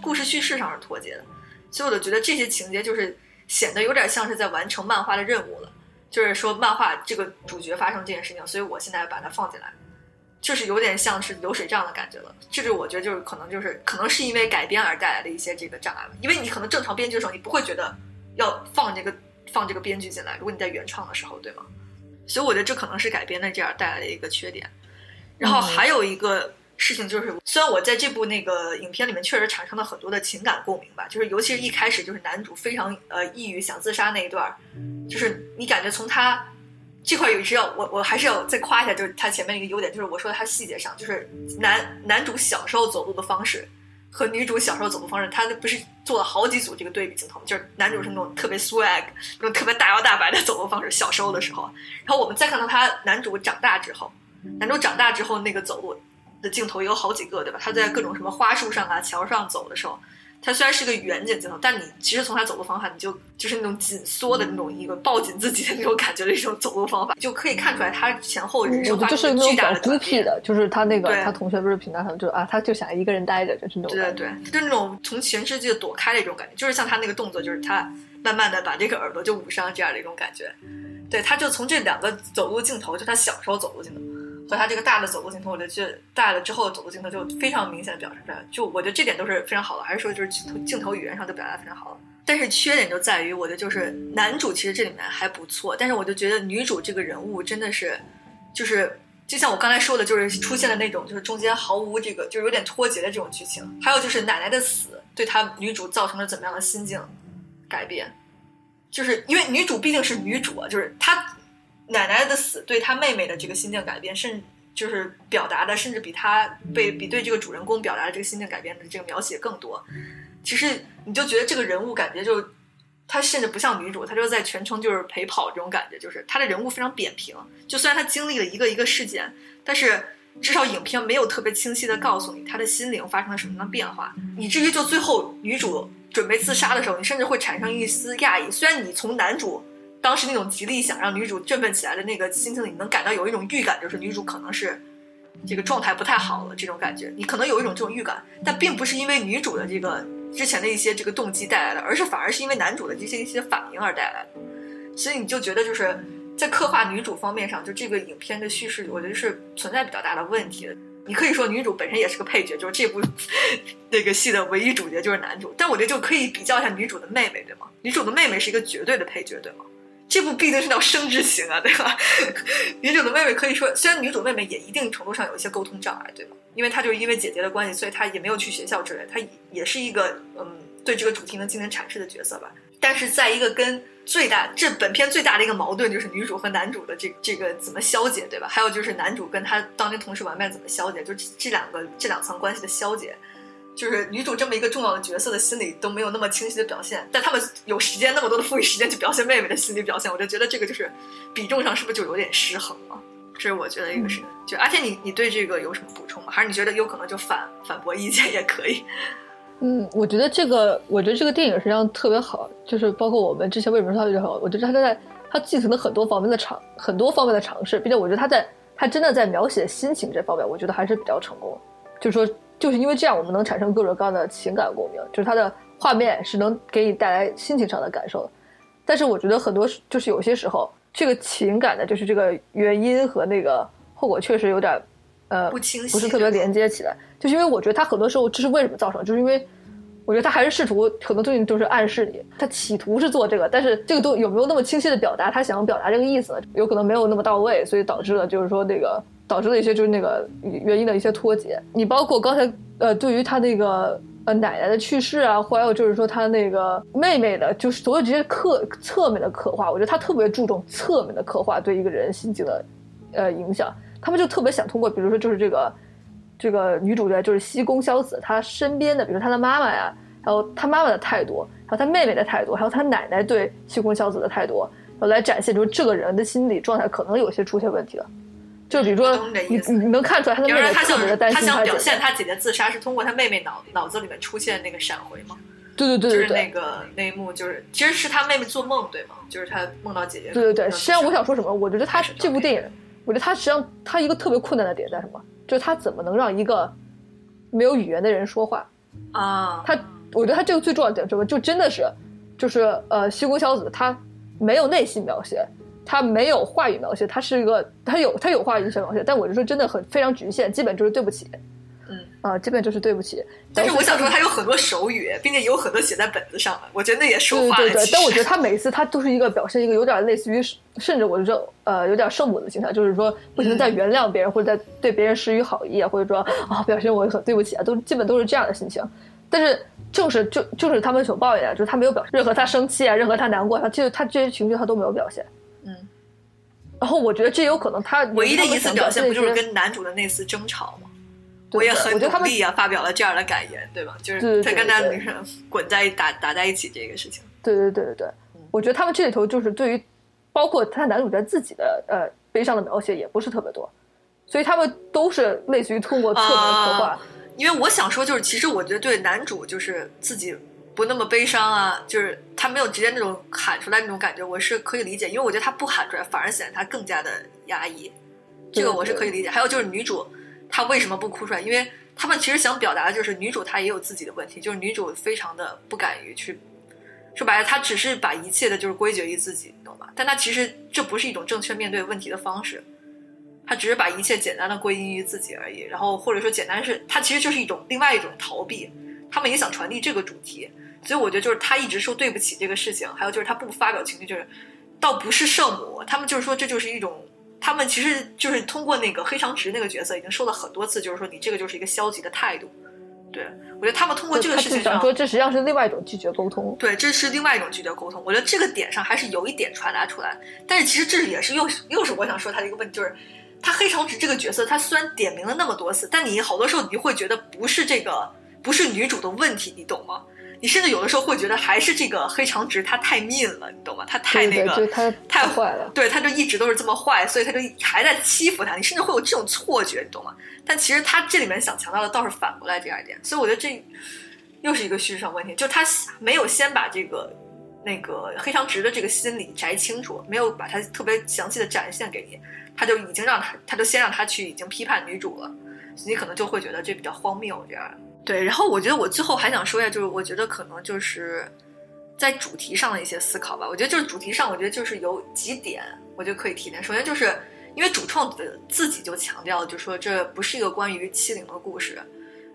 故事叙事上是脱节的。所以我就觉得这些情节就是显得有点像是在完成漫画的任务了，就是说漫画这个主角发生这件事情，所以我现在把它放进来。就是有点像是流水账的感觉了，这个我觉得就是可能就是可能是因为改编而带来的一些这个障碍吧。因为你可能正常编剧的时候，你不会觉得要放这个放这个编剧进来，如果你在原创的时候，对吗？所以我觉得这可能是改编的这样带来的一个缺点。然后还有一个事情就是，虽然我在这部那个影片里面确实产生了很多的情感共鸣吧，就是尤其是一开始就是男主非常呃抑郁想自杀那一段，就是你感觉从他。这块有一是要我我还是要再夸一下，就是他前面一个优点，就是我说他细节上，就是男男主小时候走路的方式和女主小时候走路方式，他不是做了好几组这个对比镜头，就是男主是那种特别 swag，那种特别大摇大摆的走路方式，小时候的时候，然后我们再看到他男主长大之后，男主长大之后那个走路的镜头也有好几个，对吧？他在各种什么花树上啊、桥上走的时候。他虽然是个远景镜头，但你其实从他走路方法，你就就是那种紧缩的那种一个抱紧自己的那种感觉的一种走路方法，就可以看出来他前后人生发生巨大的孤僻的，就是他那个他同学不是评价他就啊，他就想一个人待着，就是那种对对对，就是那种从全世界躲开的一种感觉，就是像他那个动作，就是他慢慢的把这个耳朵就捂上这样的一种感觉，对，他就从这两个走路镜头，就他小时候走路镜头。和他这个大的走路镜头，我觉得大了之后的走路镜头就非常明显的表现出来，就我觉得这点都是非常好的，还是说就是镜头镜头语言上都表达非常好了。但是缺点就在于，我觉得就是男主其实这里面还不错，但是我就觉得女主这个人物真的是，就是就像我刚才说的，就是出现了那种就是中间毫无这个就是有点脱节的这种剧情。还有就是奶奶的死对她女主造成了怎么样的心境改变，就是因为女主毕竟是女主啊，就是她。奶奶的死对她妹妹的这个心境改变，甚就是表达的，甚至比她被比对这个主人公表达的这个心境改变的这个描写更多。其实你就觉得这个人物感觉就，她甚至不像女主，她就在全程就是陪跑这种感觉，就是她的人物非常扁平。就虽然她经历了一个一个事件，但是至少影片没有特别清晰的告诉你他的心灵发生了什么样的变化，以至于就最后女主准备自杀的时候，你甚至会产生一丝讶异。虽然你从男主。当时那种极力想让女主振奋起来的那个心情里，能感到有一种预感，就是女主可能是这个状态不太好了。这种感觉，你可能有一种这种预感，但并不是因为女主的这个之前的一些这个动机带来的，而是反而是因为男主的这些一些反应而带来的。所以你就觉得就是在刻画女主方面上，就这个影片的叙事，我觉得是存在比较大的问题的。你可以说女主本身也是个配角，就是这部 [laughs] 那个戏的唯一主角就是男主，但我觉得就可以比较一下女主的妹妹，对吗？女主的妹妹是一个绝对的配角，对吗？这部毕竟是叫生之行啊，对吧？女主的妹妹可以说，虽然女主妹妹也一定程度上有一些沟通障碍，对吗？因为她就是因为姐姐的关系，所以她也没有去学校之类，她也是一个嗯，对这个主题能进行阐释的角色吧。但是在一个跟最大这本片最大的一个矛盾，就是女主和男主的这这个怎么消解，对吧？还有就是男主跟他当年同事玩伴怎么消解，就这两个这两层关系的消解。就是女主这么一个重要的角色的心理都没有那么清晰的表现，但他们有时间那么多的富裕时间去表现妹妹的心理表现，我就觉得这个就是比重上是不是就有点失衡了？这是我觉得一个是，就而且你你对这个有什么补充吗？还是你觉得有可能就反反驳意见也可以？[laughs] 嗯，我觉得这个，我觉得这个电影实际上特别好，就是包括我们之前为什么说它就好，我觉得它在它继承了很多方面的尝很多方面的尝试，并且我觉得它在它真的在描写心情这方面，我觉得还是比较成功，就是说。就是因为这样，我们能产生各种各样的情感共鸣，就是它的画面是能给你带来心情上的感受的。但是我觉得很多就是有些时候，这个情感的，就是这个原因和那个后果确实有点，呃，不清晰，不是特别连接起来。就是因为我觉得他很多时候这是为什么造成，就是因为我觉得他还是试图很多东西都是暗示你，他企图是做这个，但是这个都有没有那么清晰的表达他想要表达这个意思呢？有可能没有那么到位，所以导致了就是说那个。导致了一些就是那个原因的一些脱节。你包括刚才呃，对于他那个呃奶奶的去世啊，还有就是说他那个妹妹的，就是所有这些刻侧面的刻画，我觉得他特别注重侧面的刻画对一个人心境的呃影响。他们就特别想通过，比如说就是这个这个女主角就是西宫硝子，她身边的，比如她的妈妈呀，还有她妈妈的态度，还有她妹妹的态度，还有她奶奶对西宫硝子的态度，来展现出这个人的心理状态可能有些出现问题了。就比如说，你你能看出来他的妹妹特别的担心他想表现他姐姐自杀是通过他妹妹脑脑子里面出现那个闪回吗？对对对对对，就是那个那一幕，就是其实是他妹妹做梦对吗？就是他梦到姐姐。对对对，实际上我想说什么？我觉得他这部电影，我觉得他实际上他一个特别困难的点在什么？就是他怎么能让一个没有语言的人说话啊？他我觉得他这个最重要的点什么？就真的是就是呃，西宫小子他没有内心描写。他没有话语描写，他是一个，他有他有话语描写，但我就说真的很非常局限，基本就是对不起，嗯啊，基本就是对不起。但是我想说，他有很多手语，并且有很多写在本子上的，我觉得那也说话对对对，但我觉得他每次他都是一个表现一个有点类似于，甚至我就说呃有点圣母的形象，就是说不停在原谅别人，或者在对别人施予好意啊，或者说啊表现我很对不起啊，都基本都是这样的心情。但是就是就就是他们所抱怨的，就是他没有表现任何他生气啊，任何他难过，他其实他这些情绪他都没有表现。嗯，然后我觉得这有可能他唯一的一次表现不就是跟男主的那次争吵吗？我也很努力啊，发表了这样的感言，对吧？就是他跟那女生滚在打打在一起这个事情。对对对对对，我觉得他们这里头就是对于包括他男主角自己的呃悲伤的描写也不是特别多，所以他们都是类似于通过侧面刻画。因为我想说，就是其实我觉得对男主就是自己。不那么悲伤啊，就是他没有直接那种喊出来那种感觉，我是可以理解，因为我觉得他不喊出来，反而显得他更加的压抑，这个我是可以理解。还有就是女主她为什么不哭出来？因为他们其实想表达的就是女主她也有自己的问题，就是女主非常的不敢于去说白了，她只是把一切的就是归结于自己，你懂吧？但她其实这不是一种正确面对问题的方式，她只是把一切简单的归因于自己而已，然后或者说简单是她其实就是一种另外一种逃避，他们也想传递这个主题。所以我觉得就是他一直说对不起这个事情，还有就是他不发表情绪，就是倒不是圣母，他们就是说这就是一种，他们其实就是通过那个黑长直那个角色已经说了很多次，就是说你这个就是一个消极的态度。对我觉得他们通过这个事情上说，这实际上是另外一种拒绝沟通。对，这是另外一种拒绝沟通。我觉得这个点上还是有一点传达出来，但是其实这也是又是又是我想说他的一个问题，就是他黑长直这个角色，他虽然点名了那么多次，但你好多时候你会觉得不是这个不是女主的问题，你懂吗？你甚至有的时候会觉得还是这个黑长直他太 mean 了，你懂吗？他太那个，他太坏了。对，他就一直都是这么坏，所以他就还在欺负他。你甚至会有这种错觉，你懂吗？但其实他这里面想强调的倒是反过来这样一点。所以我觉得这又是一个叙事上问题，就他没有先把这个那个黑长直的这个心理摘清楚，没有把他特别详细的展现给你，他就已经让他，他就先让他去已经批判女主了，你可能就会觉得这比较荒谬这样。对，然后我觉得我最后还想说一下，就是我觉得可能就是在主题上的一些思考吧。我觉得就是主题上，我觉得就是有几点，我觉得可以提点。首先就是因为主创的自己就强调，就说这不是一个关于欺凌的故事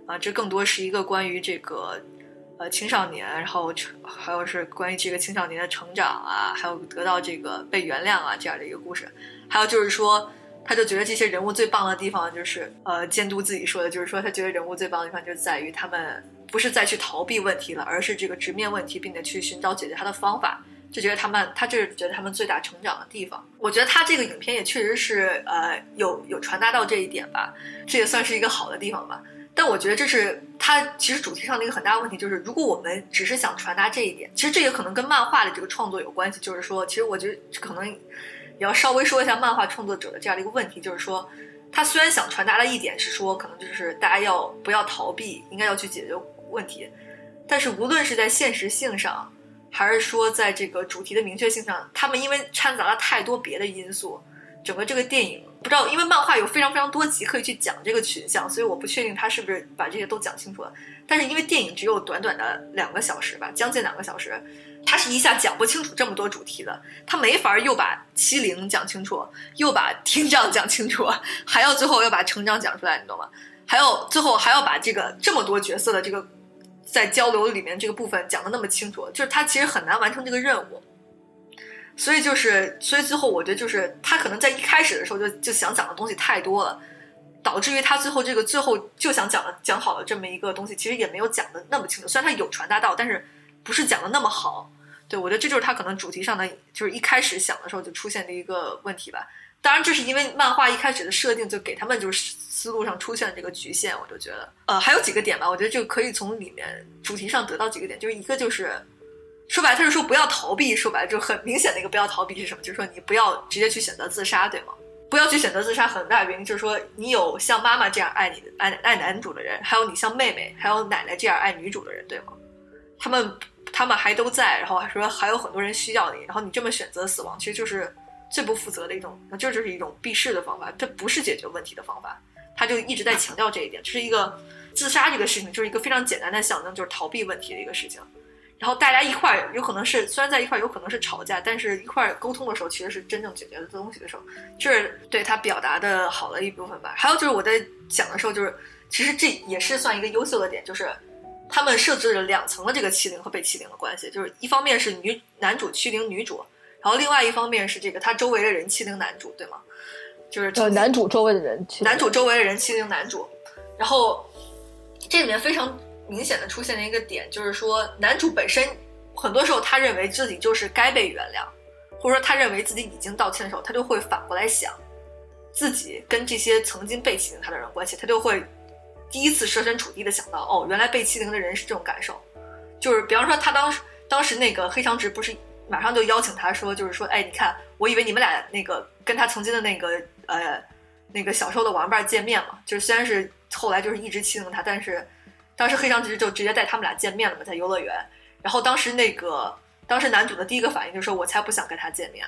啊，这更多是一个关于这个呃青少年，然后还有是关于这个青少年的成长啊，还有得到这个被原谅啊这样的一个故事。还有就是说。他就觉得这些人物最棒的地方就是，呃，监督自己说的，就是说他觉得人物最棒的地方就在于他们不是再去逃避问题了，而是这个直面问题，并且去寻找解决它的方法。就觉得他们，他这是觉得他们最大成长的地方。我觉得他这个影片也确实是，呃，有有传达到这一点吧，这也算是一个好的地方吧。但我觉得这是他其实主题上的一个很大问题，就是如果我们只是想传达这一点，其实这也可能跟漫画的这个创作有关系。就是说，其实我觉得可能。也要稍微说一下漫画创作者的这样的一个问题，就是说，他虽然想传达的一点是说，可能就是大家要不要逃避，应该要去解决问题，但是无论是在现实性上，还是说在这个主题的明确性上，他们因为掺杂了太多别的因素，整个这个电影不知道，因为漫画有非常非常多集可以去讲这个群像，所以我不确定他是不是把这些都讲清楚了。但是因为电影只有短短的两个小时吧，将近两个小时。他是一下讲不清楚这么多主题的，他没法又把欺凌讲清楚，又把听障讲清楚，[laughs] 还要最后要把成长讲出来，你懂吗？还有最后还要把这个这么多角色的这个在交流里面这个部分讲的那么清楚，就是他其实很难完成这个任务。所以就是，所以最后我觉得就是他可能在一开始的时候就就想讲的东西太多了，导致于他最后这个最后就想讲的讲好了这么一个东西，其实也没有讲的那么清楚。虽然他有传达到，但是不是讲的那么好。对我觉得这就是他可能主题上的，就是一开始想的时候就出现的一个问题吧。当然，这是因为漫画一开始的设定就给他们就是思路上出现了这个局限。我就觉得，呃，还有几个点吧，我觉得就可以从里面主题上得到几个点，就是一个就是说白了，他是说不要逃避，说白了就很明显的一个不要逃避是什么？就是说你不要直接去选择自杀，对吗？不要去选择自杀，很大原因就是说，你有像妈妈这样爱你的爱爱男主的人，还有你像妹妹，还有奶奶这样爱女主的人，对吗？他们他们还都在，然后还说还有很多人需要你，然后你这么选择死亡，其实就是最不负责的一种，那这就是一种避世的方法，这不是解决问题的方法。他就一直在强调这一点，这是一个自杀这个事情，就是一个非常简单的象征，就是逃避问题的一个事情。然后大家一块儿有可能是虽然在一块儿有可能是吵架，但是一块儿沟通的时候，其实是真正解决的东西的时候，这是对他表达的好的一部分吧。还有就是我在讲的时候，就是其实这也是算一个优秀的点，就是他们设置了两层的这个欺凌和被欺凌的关系，就是一方面是女男主欺凌女主，然后另外一方面是这个他周围的人欺凌男主，对吗？就是呃，男主周围的人，男主周围的人欺凌男主，然后这里面非常。明显的出现了一个点，就是说男主本身很多时候他认为自己就是该被原谅，或者说他认为自己已经道歉的时候，他就会反过来想自己跟这些曾经被欺凌他的人关系，他就会第一次设身处地的想到，哦，原来被欺凌的人是这种感受。就是比方说他当时当时那个黑长直不是马上就邀请他说，就是说，哎，你看，我以为你们俩那个跟他曾经的那个呃那个小时候的玩伴见面了，就是虽然是后来就是一直欺凌他，但是。当时黑长直就直接带他们俩见面了嘛，在游乐园。然后当时那个，当时男主的第一个反应就是说：“我才不想跟他见面，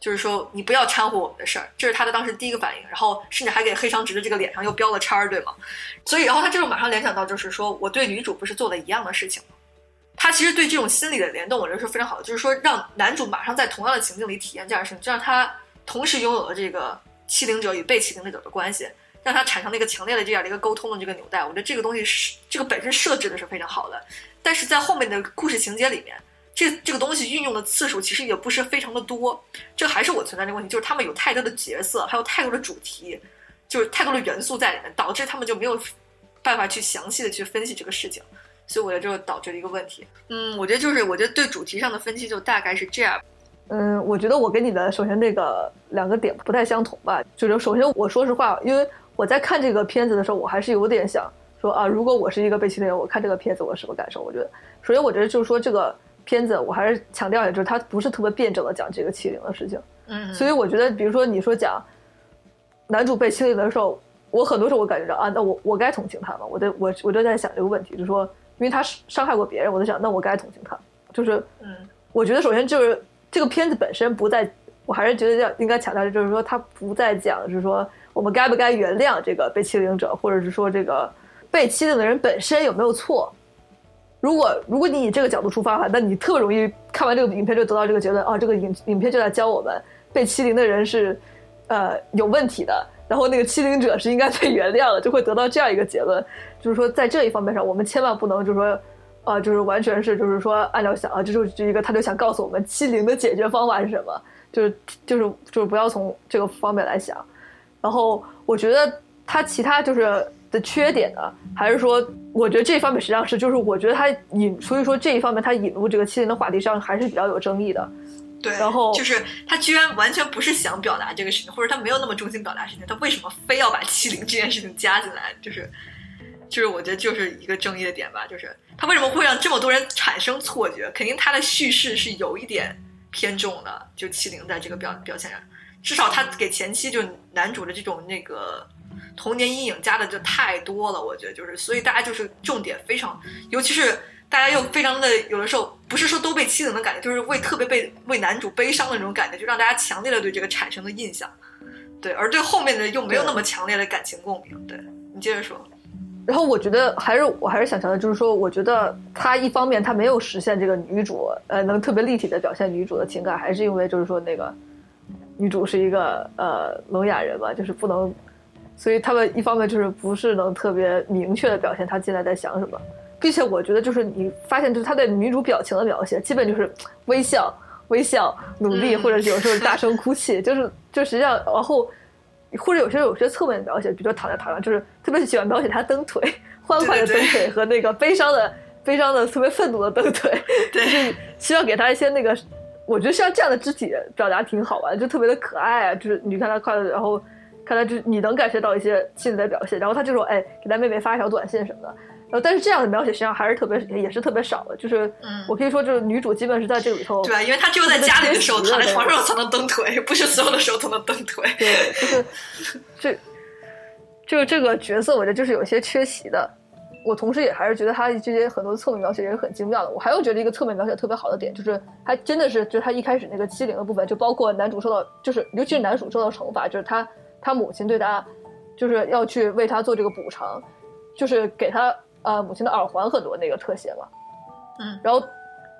就是说你不要掺和我们的事儿。”这是他的当时第一个反应。然后甚至还给黑长直的这个脸上又标了叉儿，对吗？所以，然后他这种马上联想到就是说，我对女主不是做的一样的事情吗？他其实对这种心理的联动，我觉得是非常好的，就是说让男主马上在同样的情境里体验这样的事情，就让他同时拥有了这个欺凌者与被欺凌者的关系。让他产生了一个强烈的这样的一个沟通的这个纽带，我觉得这个东西是这个本身设置的是非常好的，但是在后面的故事情节里面，这这个东西运用的次数其实也不是非常的多，这还是我存在的问题，就是他们有太多的角色，还有太多的主题，就是太多的元素在里面，导致他们就没有办法去详细的去分析这个事情，所以我觉得就导致了一个问题。嗯，我觉得就是我觉得对主题上的分析就大概是这样。嗯，我觉得我跟你的首先那个两个点不太相同吧，就是首先我说实话，因为。我在看这个片子的时候，我还是有点想说啊，如果我是一个被欺凌人，我看这个片子我什么感受？我觉得，首先我觉得就是说这个片子，我还是强调一下，就是它不是特别辩证的讲这个欺凌的事情。嗯。所以我觉得，比如说你说讲男主被欺凌的时候，我很多时候我感觉到啊，那我我该同情他吗？我在我我就在想这个问题，就是说，因为他伤害过别人，我在想，那我该同情他？就是，嗯，我觉得首先就是这个片子本身不在，我还是觉得要应该强调，就是说他不在讲，就是说。我们该不该原谅这个被欺凌者，或者是说这个被欺凌的人本身有没有错？如果如果你以这个角度出发的话，那你特容易看完这个影片就得到这个结论啊，这个影影片就在教我们被欺凌的人是呃有问题的，然后那个欺凌者是应该被原谅的，就会得到这样一个结论。就是说在这一方面上，我们千万不能就是说啊，就是完全是就是说按照想啊，这就是一个他就想告诉我们欺凌的解决方法是什么，就是就是就是不要从这个方面来想。然后我觉得他其他就是的缺点呢，还是说，我觉得这一方面实际上是，就是我觉得他引，所以说这一方面他引入这个欺凌的话题上还是比较有争议的。对，然后就是他居然完全不是想表达这个事情，或者他没有那么中心表达事情，他为什么非要把欺凌这件事情加进来？就是，就是我觉得就是一个争议的点吧，就是他为什么会让这么多人产生错觉？肯定他的叙事是有一点偏重的，就欺凌在这个表表现上。至少他给前期就男主的这种那个童年阴影加的就太多了，我觉得就是，所以大家就是重点非常，尤其是大家又非常的有的时候不是说都被欺凌的感觉，就是为特别被为男主悲伤的那种感觉，就让大家强烈的对这个产生了印象，对，而对后面的又没有那么强烈的感情共鸣。对你接着说。然后我觉得还是我还是想强调，就是说，我觉得他一方面他没有实现这个女主呃能特别立体的表现女主的情感，还是因为就是说那个。女主是一个呃聋哑人嘛，就是不能，所以他们一方面就是不是能特别明确的表现他进来在想什么，并且我觉得就是你发现就是他对女主表情的描写，基本就是微笑、微笑、努力，或者有时候大声哭泣，[laughs] 就是就实际上，然后或者有些有些侧面的描写，比如说躺在床上，就是特别喜欢描写他蹬腿，[laughs] 欢快的蹬腿和那个悲伤的悲伤的特别愤怒的蹬腿，就是希望给他一些那个，我觉得像这样的肢体表达挺好玩，就特别的可爱啊，就是你看他快乐，然后看来就你能感觉到一些妻子的表现，然后他这种哎给他妹妹发一条短信什么的。然后，但是这样的描写实际上还是特别，也是特别少的。就是，我可以说，就是女主基本是在这里头，对，因为她只有在家里的时候躺在床上才能蹬腿，[laughs] 不是所有的时候都能蹬腿。对，就是这，就是这个角色，我觉得就是有些缺席的。我同时也还是觉得他这些很多侧面描写也是很精妙的。我还有觉得一个侧面描写特别好的点，就是他真的是，就是他一开始那个欺凌的部分，就包括男主受到，就是尤其是男主受到惩罚，就是他他母亲对他，就是要去为他做这个补偿，就是给他。呃，母亲的耳环很多那个特写嘛，嗯，然后，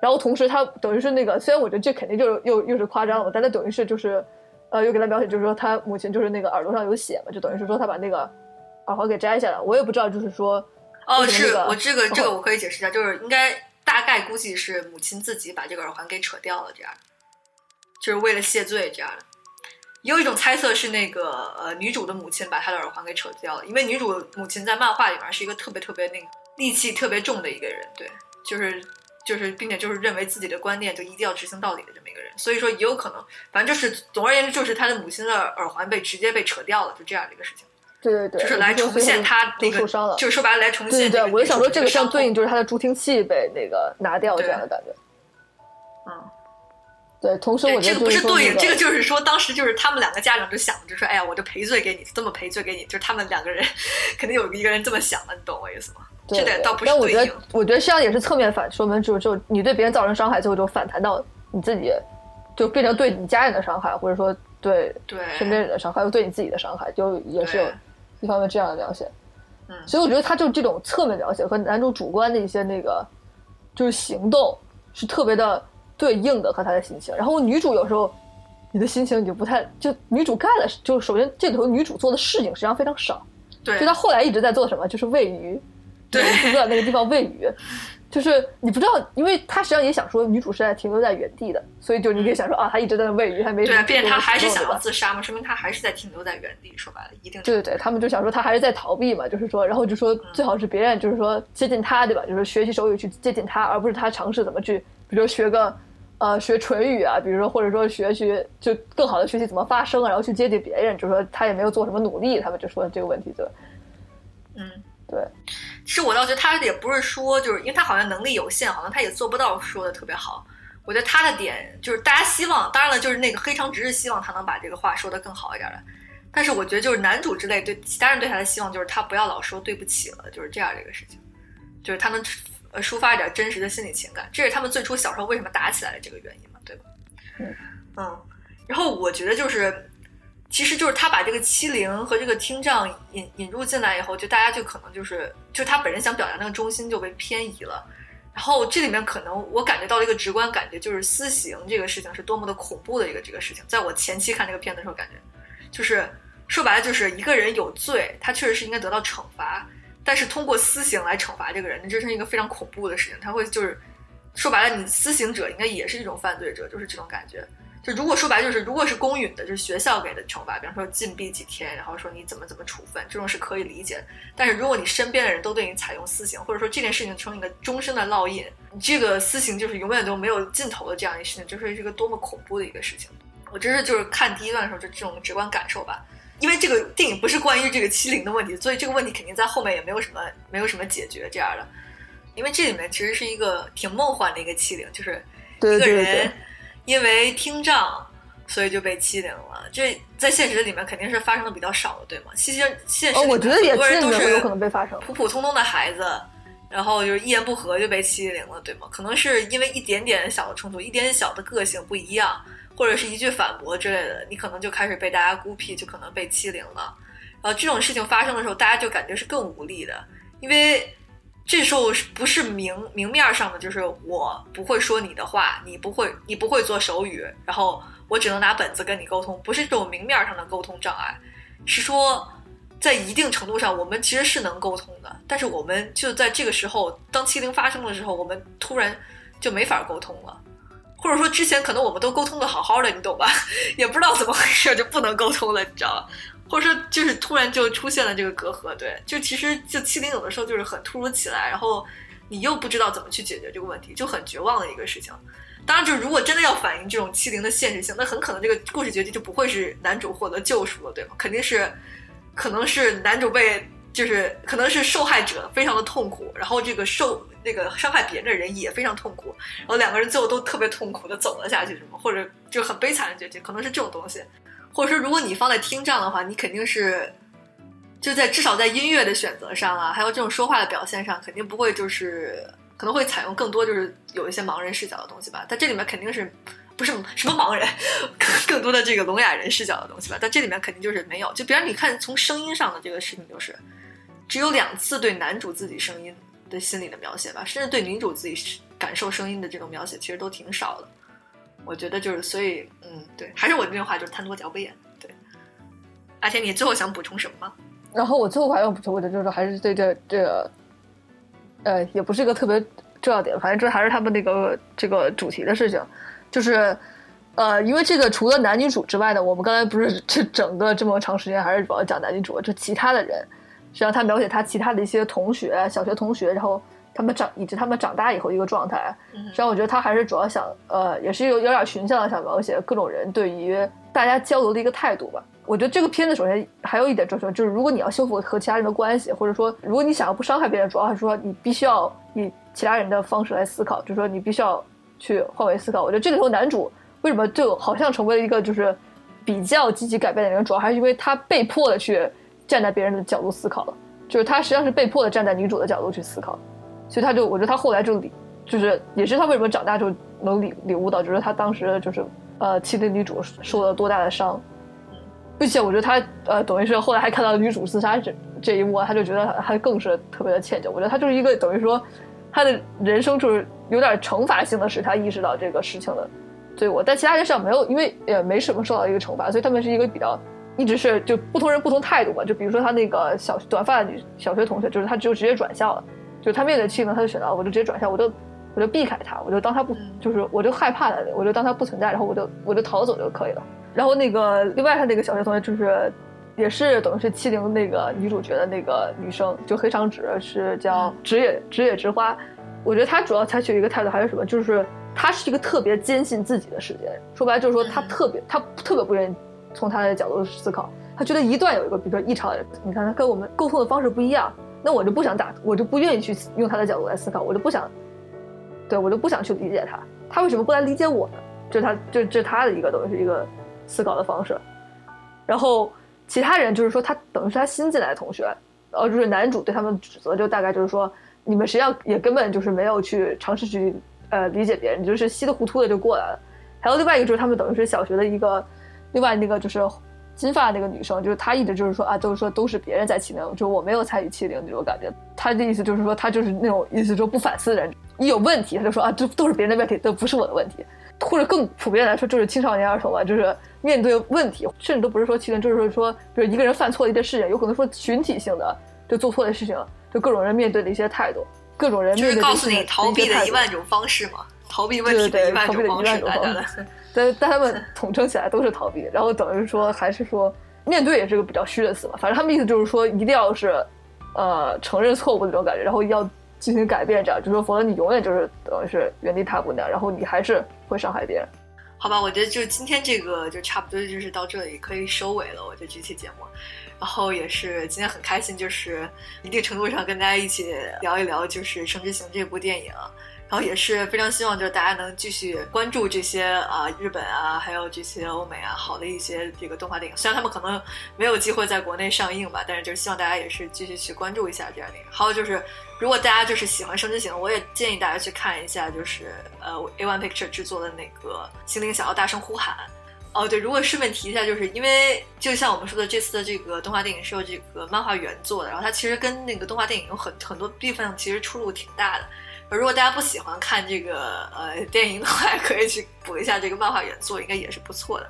然后同时他等于是那个，虽然我觉得这肯定就是又又是夸张了，但他等于是就是，呃，又给他描写就是说他母亲就是那个耳朵上有血嘛，就等于是说他把那个耳环给摘下来。我也不知道就是说，哦，是我这个这个我可以解释一下，就是应该大概估计是母亲自己把这个耳环给扯掉了，这样，就是为了谢罪这样的。也有一种猜测是那个呃女主的母亲把她的耳环给扯掉了，因为女主母亲在漫画里面是一个特别特别那个戾气特别重的一个人，对，就是就是并且就是认为自己的观念就一定要执行到底的这么一个人，所以说也有可能，反正就是总而言之就是她的母亲的耳环被直接被扯掉了，就这样的一个事情。对对对，就是来重现他那个，就是说白了来重现。对对，我就想说这个像对应就是他的助听器被那个拿掉这样的感觉。嗯。对，同时我这个不是对应，这个就是说，当时就是他们两个家长就想，就说，哎呀，我就赔罪给你，这么赔罪给你，就是他们两个人肯定有一个人这么想的，你懂我意思吗？这点倒不是但我觉得，我觉得实际上也是侧面反说明，就就你对别人造成伤害，最后就反弹到你自己，就变成对你家人的伤害，或者说对对身边人的伤害，又对你自己的伤害，就也是有一方面这样的描写。嗯，所以我觉得他就这种侧面描写和男主主观的一些那个就是行动是特别的。对应的和他的心情，然后女主有时候，你的心情你就不太就女主干了，就首先这里头女主做的事情实际上非常少，对，就她后来一直在做什么，就是喂鱼，对，就在那个地方喂鱼。就是你不知道，因为她实际上也想说女主是在停留在原地的，所以就你可以想说啊，她一直在那喂鱼，还没对，并且她还是想要自杀嘛，说明她还是在停留在原地。说白了，一定对对对，他们就想说她还是在逃避嘛，就是说，然后就说最好是别人就是说接近她，对吧？就是学习手语去接近她，而不是她尝试怎么去，比如说学个。呃，学唇语啊，比如说或者说学习，就更好的学习怎么发声啊，然后去接近别人，就说他也没有做什么努力，他们就说这个问题，对，嗯，对。其实我倒觉得他也不是说，就是因为他好像能力有限，好像他也做不到说的特别好。我觉得他的点就是大家希望，当然了，就是那个黑长直是希望他能把这个话说的更好一点的。但是我觉得就是男主之类对其他人对他的希望就是他不要老说对不起了，就是这样这个事情，就是他能。呃，抒发一点真实的心理情感，这是他们最初小时候为什么打起来的这个原因嘛，对吧？嗯嗯。然后我觉得就是，其实就是他把这个欺凌和这个听障引引入进来以后，就大家就可能就是，就他本人想表达那个中心就被偏移了。然后这里面可能我感觉到了一个直观感觉，就是私刑这个事情是多么的恐怖的一个这个事情。在我前期看这个片子的时候，感觉就是说白了，就是一个人有罪，他确实是应该得到惩罚。但是通过私刑来惩罚这个人，那这是一个非常恐怖的事情。他会就是说白了，你私刑者应该也是一种犯罪者，就是这种感觉。就如果说白就是，如果是公允的，就是学校给的惩罚，比方说禁闭几天，然后说你怎么怎么处分，这种是可以理解。但是如果你身边的人都对你采用私刑，或者说这件事情成一个终身的烙印，你这个私刑就是永远都没有尽头的这样一个事情，就是一个多么恐怖的一个事情。我真是就是看第一段的时候就这种直观感受吧。因为这个电影不是关于这个欺凌的问题，所以这个问题肯定在后面也没有什么没有什么解决这样的。因为这里面其实是一个挺梦幻的一个欺凌，就是一个人因为听障，所以就被欺凌了。这在现实里面肯定是发生的比较少的，对吗？其实现实我觉得也多人都是有可能被发生普普通通的孩子，然后就是一言不合就被欺凌了，对吗？可能是因为一点点小的冲突，一点点小的个性不一样。或者是一句反驳之类的，你可能就开始被大家孤僻，就可能被欺凌了。然后这种事情发生的时候，大家就感觉是更无力的，因为这时候不是明明面上的，就是我不会说你的话，你不会你不会做手语，然后我只能拿本子跟你沟通，不是这种明面上的沟通障碍，是说在一定程度上我们其实是能沟通的，但是我们就在这个时候，当欺凌发生的时候，我们突然就没法沟通了。或者说之前可能我们都沟通的好好的，你懂吧？也不知道怎么回事就不能沟通了，你知道吗？或者说就是突然就出现了这个隔阂，对，就其实就欺凌有的时候就是很突如其来，然后你又不知道怎么去解决这个问题，就很绝望的一个事情。当然，就如果真的要反映这种欺凌的现实性，那很可能这个故事结局就不会是男主获得救赎了，对吗？肯定是，可能是男主被就是可能是受害者非常的痛苦，然后这个受那个伤害别人的人也非常痛苦，然后两个人最后都特别痛苦的走了下去，什么或者就很悲惨的结局，可能是这种东西。或者说，如果你放在听障的话，你肯定是就在至少在音乐的选择上啊，还有这种说话的表现上，肯定不会就是可能会采用更多就是有一些盲人视角的东西吧。但这里面肯定是不是什么盲人，[laughs] 更多的这个聋哑人视角的东西吧。但这里面肯定就是没有。就比如你看从声音上的这个事情，就是只有两次对男主自己声音对心理的描写吧，甚至对女主自己感受声音的这种描写，其实都挺少的。我觉得就是，所以，嗯，对，还是我那句话，就是贪多嚼不厌。对，阿天，你最后想补充什么吗？然后我最后还要补充我的，就是还是对这这个，呃，也不是一个特别重要点，反正这还是他们那个这个主题的事情，就是，呃，因为这个除了男女主之外呢，我们刚才不是 [laughs] 这整个这么长时间还是主要讲男女主，就其他的人，实际上他描写他其他的一些同学，小学同学，然后。他们长以及他们长大以后一个状态，实际上我觉得他还是主要想，呃，也是有有点群像的想描写各种人对于大家交流的一个态度吧。我觉得这个片子首先还有一点重要，就是如果你要修复和其他人的关系，或者说如果你想要不伤害别人，主要还是说你必须要以其他人的方式来思考，就是说你必须要去换位思考。我觉得这个时候男主为什么就好像成为了一个就是比较积极改变的人，主要还是因为他被迫的去站在别人的角度思考了，就是他实际上是被迫的站在女主的角度去思考。所以他就，我觉得他后来就理，就是也是他为什么长大就能领领悟到，就是他当时就是呃欺凌女主受了多大的伤，并且我觉得他呃等于是后来还看到女主自杀这这一幕，他就觉得他更是特别的歉疚。我觉得他就是一个等于说他的人生就是有点惩罚性的，使他意识到这个事情的对我。但其他人上没有，因为也没什么受到一个惩罚，所以他们是一个比较一直是就不同人不同态度嘛。就比如说他那个小短发的女小学同学，就是他就直接转校了。就他面对气呢，他就选择我就直接转校，我就我就避开他，我就当他不就是我就害怕他，我就当他不存在，然后我就我就逃走就可以了。然后那个另外他那个小学同学就是也是等于是欺凌那个女主角的那个女生，就黑长直是叫直野直野直花。我觉得他主要采取一个态度还是什么，就是他是一个特别坚信自己的世界，说白了就是说他特别他特别不愿意从他的角度思考，他觉得一段有一个比如说异常，你看他跟我们沟通的方式不一样。那我就不想打，我就不愿意去用他的角度来思考，我就不想，对我就不想去理解他，他为什么不来理解我呢？这他这这他的一个等于是一个思考的方式。然后其他人就是说他等于是他新进来的同学，然后就是男主对他们指责，就大概就是说你们实际上也根本就是没有去尝试去呃理解别人，就是稀里糊涂的就过来了。还有另外一个就是他们等于是小学的一个另外那个就是。金发那个女生，就是她一直就是说啊，都是说都是别人在欺凌，就我没有参与欺凌那种感觉。她的意思就是说，她就是那种意思，说不反思的人，一有问题，她就说啊，这都是别人的问题，都不是我的问题。或者更普遍来说，就是青少年儿童啊，就是面对问题，甚至都不是说欺凌，就是说，比如一个人犯错的一件事情，有可能说群体性的就做错的事情，就各种人面对的一些态度，各种人面对告诉你逃避的一万种方式嘛，逃避问题的一万种方式，但他们统称起来都是逃避，然后等于说还是说面对也是个比较虚的词吧。反正他们意思就是说，一定要是，呃，承认错误那种感觉，然后要进行改变，这样就是说，否则你永远就是等于是原地踏步那样，然后你还是会伤害别人。好吧，我觉得就今天这个就差不多就是到这里可以收尾了。我觉得这期节目，然后也是今天很开心，就是一定程度上跟大家一起聊一聊就是《生之行》这部电影。然后也是非常希望，就是大家能继续关注这些啊日本啊，还有这些欧美啊好的一些这个动画电影。虽然他们可能没有机会在国内上映吧，但是就是希望大家也是继续去关注一下这样的。还有就是，如果大家就是喜欢《生之行》，我也建议大家去看一下，就是呃 A One Picture 制作的那个《心灵想要大声呼喊》。哦，对，如果顺便提一下，就是因为就像我们说的，这次的这个动画电影是由这个漫画原作的，然后它其实跟那个动画电影有很很多地方其实出入挺大的。如果大家不喜欢看这个呃电影的话，[laughs] 可以去补一下这个漫画原作，应该也是不错的。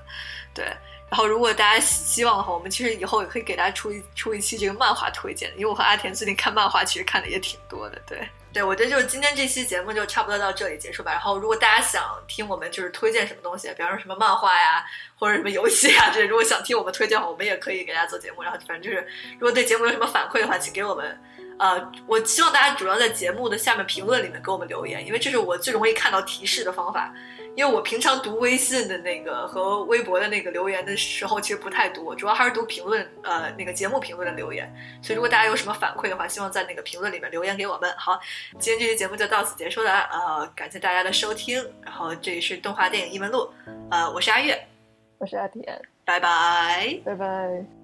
对，然后如果大家希望的话，我们其实以后也可以给大家出一出一期这个漫画推荐，因为我和阿田最近看漫画，其实看的也挺多的。对，对我觉得就是今天这期节目就差不多到这里结束吧。然后如果大家想听我们就是推荐什么东西，比方说什么漫画呀，或者什么游戏啊，[laughs] 这如果想听我们推荐的话，我们也可以给大家做节目。然后反正就是如果对节目有什么反馈的话，请给我们。呃，我希望大家主要在节目的下面评论里面给我们留言，因为这是我最容易看到提示的方法。因为我平常读微信的那个和微博的那个留言的时候，其实不太多，主要还是读评论，呃，那个节目评论的留言。所以如果大家有什么反馈的话，希望在那个评论里面留言给我们。好，今天这期节目就到此结束了，呃，感谢大家的收听。然后这里是动画电影异闻录，呃，我是阿月，我是阿田，拜拜，拜拜。